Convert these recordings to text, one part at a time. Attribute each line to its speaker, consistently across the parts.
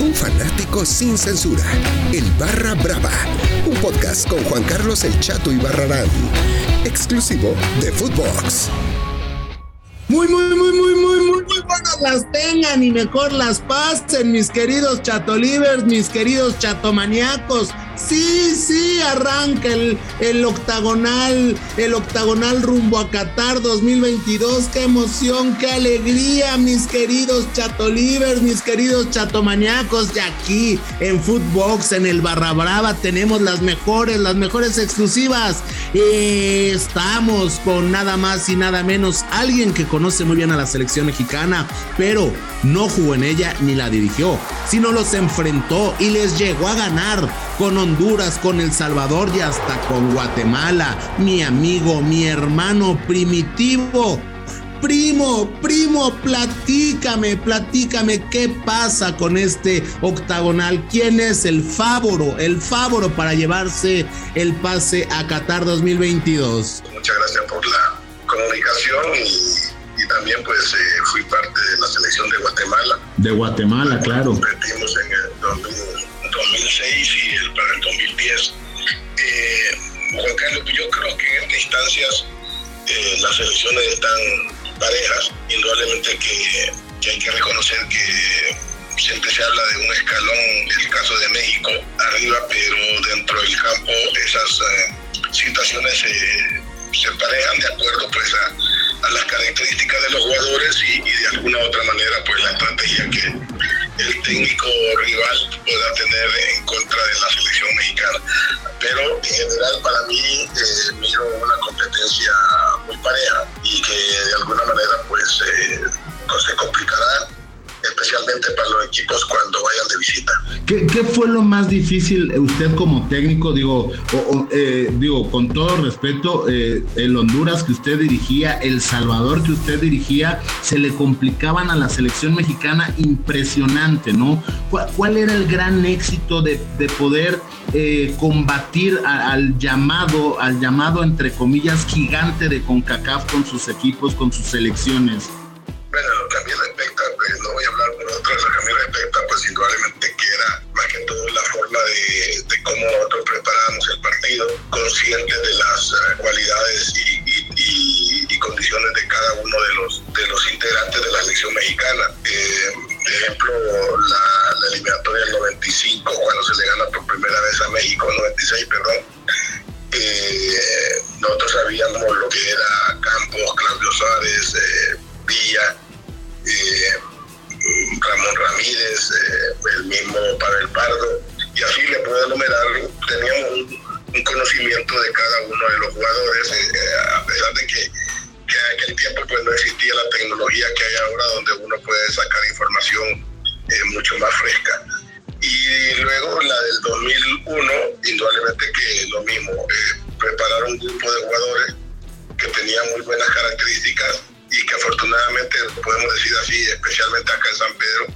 Speaker 1: Un fanático sin censura. El Barra Brava. Un podcast con Juan Carlos El Chato y Barrarán. Exclusivo de Footbox.
Speaker 2: Muy, muy, muy, muy, muy, muy, buenas las tengan y mejor las pasen, mis queridos chatolivers, mis queridos chatomaniacos. Sí, sí, arranca el, el, octagonal, el octagonal rumbo a Qatar 2022. Qué emoción, qué alegría, mis queridos chatolivers, mis queridos chatomaniacos. de aquí en Footbox, en el Barra Brava, tenemos las mejores, las mejores exclusivas. estamos con nada más y nada menos alguien que conoce muy bien a la selección mexicana, pero no jugó en ella ni la dirigió, sino los enfrentó y les llegó a ganar con Honduras, con El Salvador y hasta con Guatemala. Mi amigo, mi hermano primitivo. Primo, primo, platícame, platícame qué pasa con este octagonal. ¿Quién es el favoro, el favoro para llevarse el pase a Qatar 2022?
Speaker 3: Muchas gracias por la comunicación también pues eh, fui parte de la selección de Guatemala.
Speaker 2: De Guatemala, claro.
Speaker 3: Competimos en el 2006 y el, para el 2010. Eh, Juan Carlos, yo creo que en estas instancias eh, las elecciones están parejas, indudablemente que, hay que reconocer que siempre se habla de un escalón, el caso de México, arriba, pero dentro del campo esas eh, situaciones se las características de los jugadores y, y, de alguna otra manera pues la estrategia que el técnico rival pueda tener en contra de la selección mexicana. Pero en general para mí eh, miro una competencia muy pareja y que de alguna manera pues, eh, pues se complicará especialmente para los equipos cuando vayan de visita.
Speaker 2: ¿Qué, fue lo más difícil eh, usted como técnico? Digo, eh, digo con todo respeto, eh, el Honduras que usted dirigía, El Salvador que usted dirigía, se le complicaban a la selección mexicana impresionante, ¿no? ¿Cuál, era el gran éxito de, de poder combatir al llamado, al llamado entre comillas gigante de CONCACAF con sus equipos, con sus selecciones?
Speaker 3: De, cómo nosotros preparamos el partido, conscientes de las uh, cualidades y, condiciones de cada uno de los, de los integrantes conocimiento de cada uno de los jugadores, eh, a pesar de que, que, en aquel tiempo pues no existía la tecnología que hay ahora donde uno puede sacar información mucho más fresca. Y luego la del 2001, indudablemente que lo mismo, preparar un grupo de jugadores que tenían muy buenas características y que afortunadamente, podemos decir así, especialmente acá en San Pedro,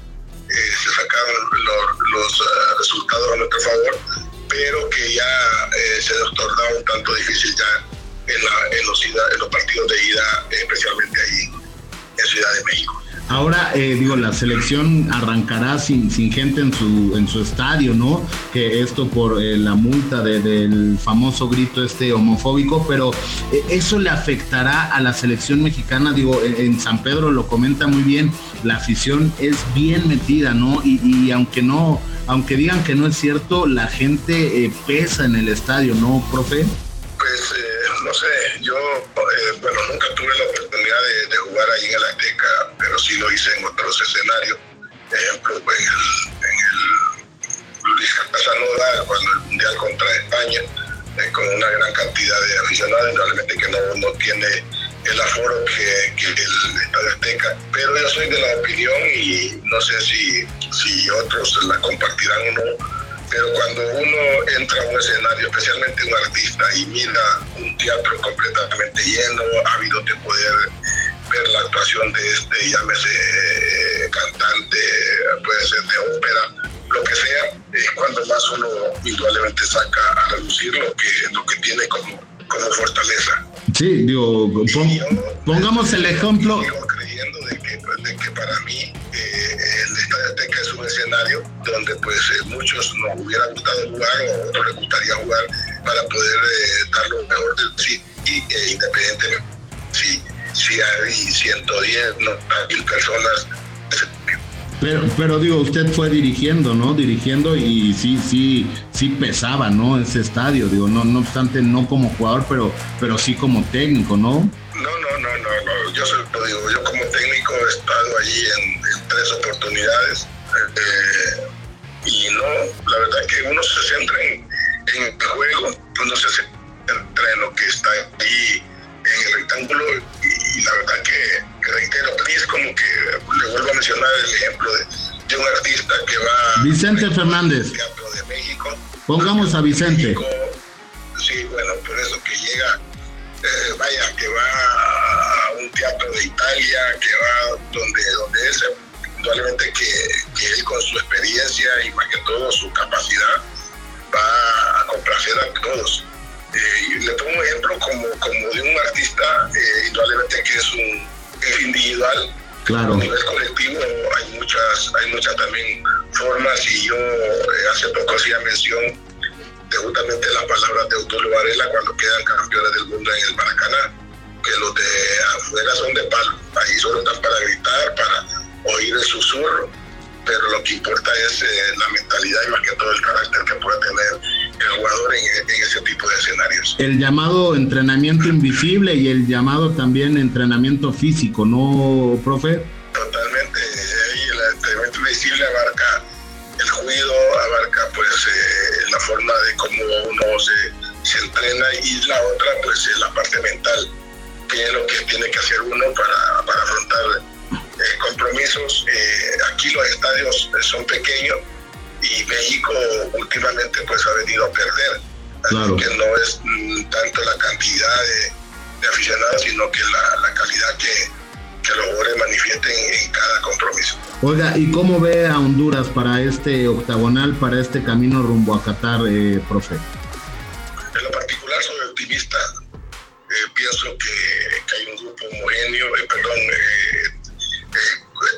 Speaker 3: eh, se sacaron los, uh, resultados a nuestro favor, pero que ya eh, se nos tornaba un tanto difícil ya en, la, en, los, en los partidos de ida, especialmente ahí en Ciudad de México.
Speaker 2: Ahora, eh, digo, la selección arrancará sin, sin gente en su, en su estadio, ¿no? Que esto por eh, la multa del famoso grito este homofóbico, pero eso le afectará a la selección mexicana, digo, en, San Pedro lo comenta muy bien, la afición es bien metida, ¿no? Y aunque no, aunque digan que no es cierto, la gente pesa en el estadio, ¿no, profe?
Speaker 3: Pues no sé, yo, bueno, nunca tuve la oportunidad de, jugar ahí en el Azteca pero sí lo hice en otros escenarios. Ejemplo, pues, en el Luis Casanova, cuando el Mundial contra España, eh, con una gran cantidad de aficionados, realmente que no, no tiene el aforo que, que el Estadio Azteca. Pero yo soy de la opinión y no sé si, si otros la compartirán o no, pero cuando uno entra a un escenario, especialmente un artista, y mira un teatro completamente lleno, ávido de poder ver la actuación de este, llámese eh, cantante, puede ser de ópera, lo que sea, es cuando más uno indudablemente saca a reducir lo que, lo que tiene como, como fortaleza.
Speaker 2: Sí, digo, pongamos el ejemplo.
Speaker 3: Yo creyendo de que, de que para mí un escenario donde pues eh, muchos nos hubiera gustado jugar o otros les gustaría jugar para poder eh, dar lo mejor de sí y, e independientemente si, hay 110 no, mil personas
Speaker 2: pero, pero digo, usted fue dirigiendo, ¿no? Dirigiendo y sí, sí, sí pesaba, ¿no? Ese estadio, digo, no, no obstante, no como jugador, pero, pero sí como técnico, ¿no?
Speaker 3: No, no, no, no, no. Yo se lo digo, yo como técnico he estado allí en, tres oportunidades eh, y no, la verdad que uno se centra en, el juego, uno se centra en lo que está ahí en el rectángulo y, la verdad que, reitero, es como que le vuelvo a mencionar el ejemplo de, un artista que va
Speaker 2: Vicente Fernández
Speaker 3: de México.
Speaker 2: Pongamos a Vicente.
Speaker 3: sí, bueno, por eso que llega eh, vaya, que va a un teatro de Italia, que va donde, donde es, indudablemente que, él con su experiencia y más que todo su capacidad va a complacer a todos. Eh, le pongo un ejemplo como, como de un artista, eh, indudablemente que es un individual,
Speaker 2: Claro. A
Speaker 3: nivel colectivo hay muchas, hay muchas también formas y yo hace poco hacía mención de justamente las palabras de Autolio Varela cuando quedan campeones del mundo en el Maracaná, que los de afuera son de palo, ahí solo están para gritar, para oír el susurro, pero lo que importa es eh, la mentalidad y más que todo el carácter que puede tener el jugador en, ese tipo de escenarios.
Speaker 2: El llamado entrenamiento invisible y el llamado también entrenamiento físico, ¿no, profe?
Speaker 3: Totalmente, el entrenamiento invisible abarca el juido, abarca pues eh, la forma de cómo uno se, se, entrena y la otra pues es la parte mental, que es lo que tiene que hacer uno aquí los estadios son pequeños y México últimamente pues ha venido a perder. Así que no es mm, tanto la cantidad de, aficionados, sino que la, la calidad que, que los jugadores manifiesten en cada compromiso.
Speaker 2: Oiga, ¿y cómo ve a Honduras para este octagonal, para este camino rumbo a Qatar, eh, profe?
Speaker 3: En lo particular soy optimista. Eh, pienso que, hay un grupo homogéneo, eh, perdón,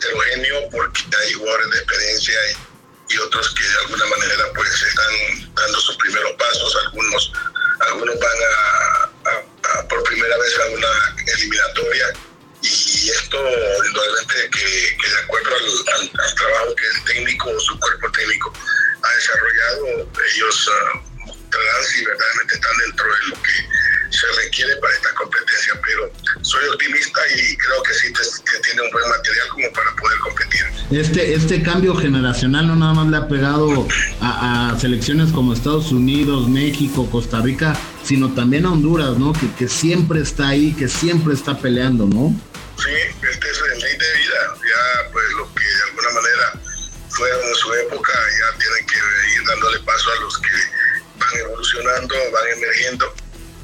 Speaker 3: heterogéneo, porque hay jugadores de experiencia y, otros que de alguna manera pues están dando sus primeros pasos. Algunos, algunos van a, por primera vez a una eliminatoria y esto indudablemente que, de acuerdo al, al, trabajo que el técnico
Speaker 2: Este, este cambio generacional no nada más le ha pegado a, selecciones como Estados Unidos, México, Costa Rica, sino también a Honduras, ¿no? Que, que siempre está ahí, que siempre está peleando, ¿no?
Speaker 3: Sí, este es el ley de vida. Ya, pues, lo que de alguna manera fueron en su época, ya tienen que ir dándole paso a los que van evolucionando, van emergiendo,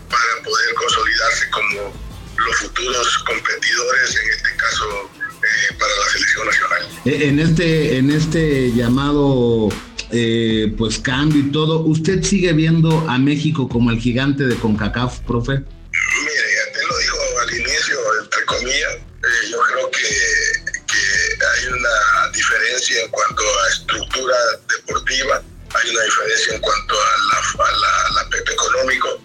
Speaker 3: para poder consolidarse como los futuros competidores, en este caso, eh, para la nacional.
Speaker 2: Eh, en este, en este llamado eh, pues cambio y todo, ¿usted sigue viendo a México como el gigante de CONCACAF, profe?
Speaker 3: Mire, te lo dijo al inicio, entre comillas, eh, yo creo que, hay una diferencia en cuanto a estructura deportiva, hay una diferencia en cuanto a la, a económico,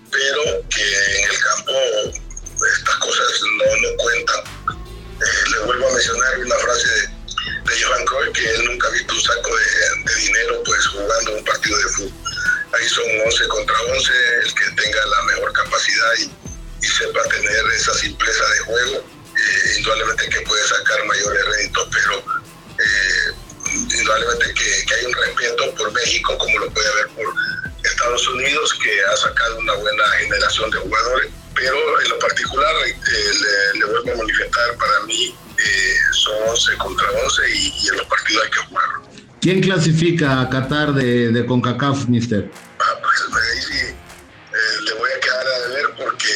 Speaker 3: indudablemente que, hay un respeto por México, como lo puede haber por Estados Unidos, que ha sacado una buena generación de jugadores, pero en lo particular, eh, le, vuelvo a manifestar, para mí son 11 contra 11 y, en los partidos hay que jugar.
Speaker 2: ¿Quién clasifica a Qatar de, de CONCACAF, mister?
Speaker 3: Ah, pues ahí sí, le voy a quedar a ver porque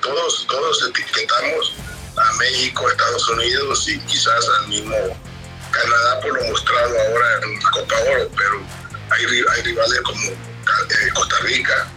Speaker 3: todos, todos etiquetamos a México, Estados Unidos y quizás al mismo Canadá por lo mostrado ahora en Copa Oro, pero hay, hay rivales como eh, Costa Rica,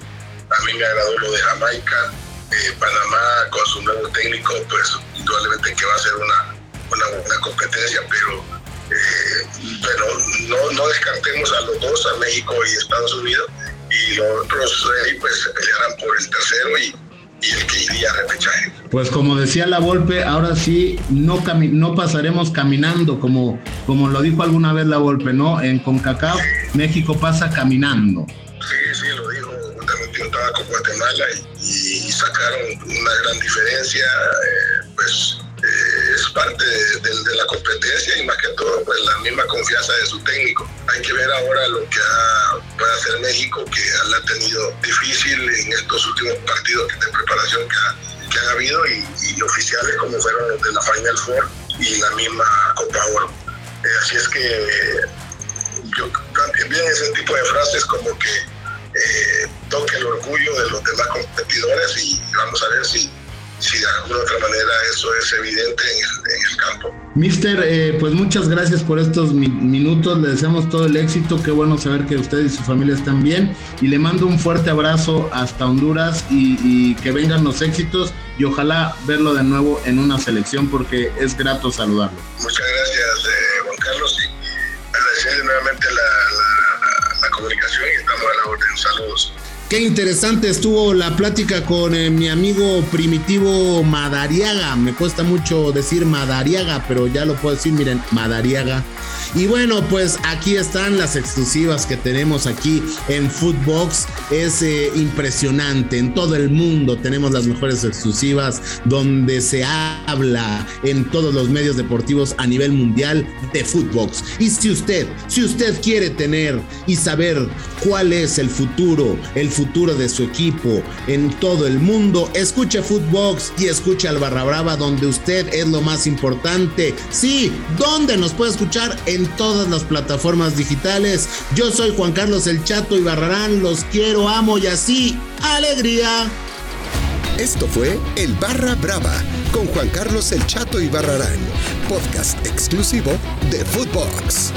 Speaker 3: a mí me agradó lo de Jamaica, eh, Panamá con su nuevo técnico, pues indudablemente que va a ser una, una buena competencia, pero pero no, no descartemos a los dos, a México y Estados Unidos, y los otros pues se pelearán por el tercero y, y el que iría a repechaje.
Speaker 4: Pues como decía la Volpe, ahora sí no, no pasaremos caminando, como, como lo dijo alguna vez la Volpe, ¿no? En CONCACAF, México pasa caminando.
Speaker 3: Sí, sí, lo dijo justamente yo estaba con Guatemala y, sacaron una gran diferencia, eh, pues parte de, la competencia y más que todo pues la misma confianza de su técnico. Hay que ver ahora lo que ha, puede hacer México, que la ha tenido difícil en estos últimos partidos de preparación que, que han habido y, oficiales como fueron los de la Final Four y la misma Copa Oro. Eh, así es que yo también ese tipo de frases como que eh, toque el orgullo de los demás competidores y vamos a ver si si de alguna otra manera eso es evidente en el, campo.
Speaker 4: Mister, eh, pues muchas gracias por estos minutos, le deseamos todo el éxito, qué bueno saber que usted y su familia están bien y le mando un fuerte abrazo hasta Honduras y, que vengan los éxitos y ojalá verlo de nuevo en una selección porque es grato saludarlo.
Speaker 3: Muchas gracias eh, Juan Carlos y agradecerle nuevamente la, la comunicación y estamos a la orden. Saludos.
Speaker 4: Qué interesante estuvo la plática con eh, mi amigo primitivo Madariaga. Me cuesta mucho decir Madariaga, pero ya lo puedo decir, miren, Madariaga. Y bueno, pues aquí están las exclusivas que tenemos aquí en Footbox. Es eh, impresionante. En todo el mundo tenemos las mejores exclusivas donde se habla en todos los medios deportivos a nivel mundial de Footbox. Y si usted, si usted quiere tener y saber cuál es el futuro, el futuro de su equipo en todo el mundo, escuche Footbox y escuche al Barra Brava donde usted es lo más importante. Sí, ¿dónde nos puede escuchar? Todas las plataformas digitales. Yo soy Juan Carlos El Chato y Barrarán, los quiero, amo y así, alegría.
Speaker 1: Esto fue El Barra Brava con Juan Carlos El Chato y Barrarán, podcast exclusivo de Footbox.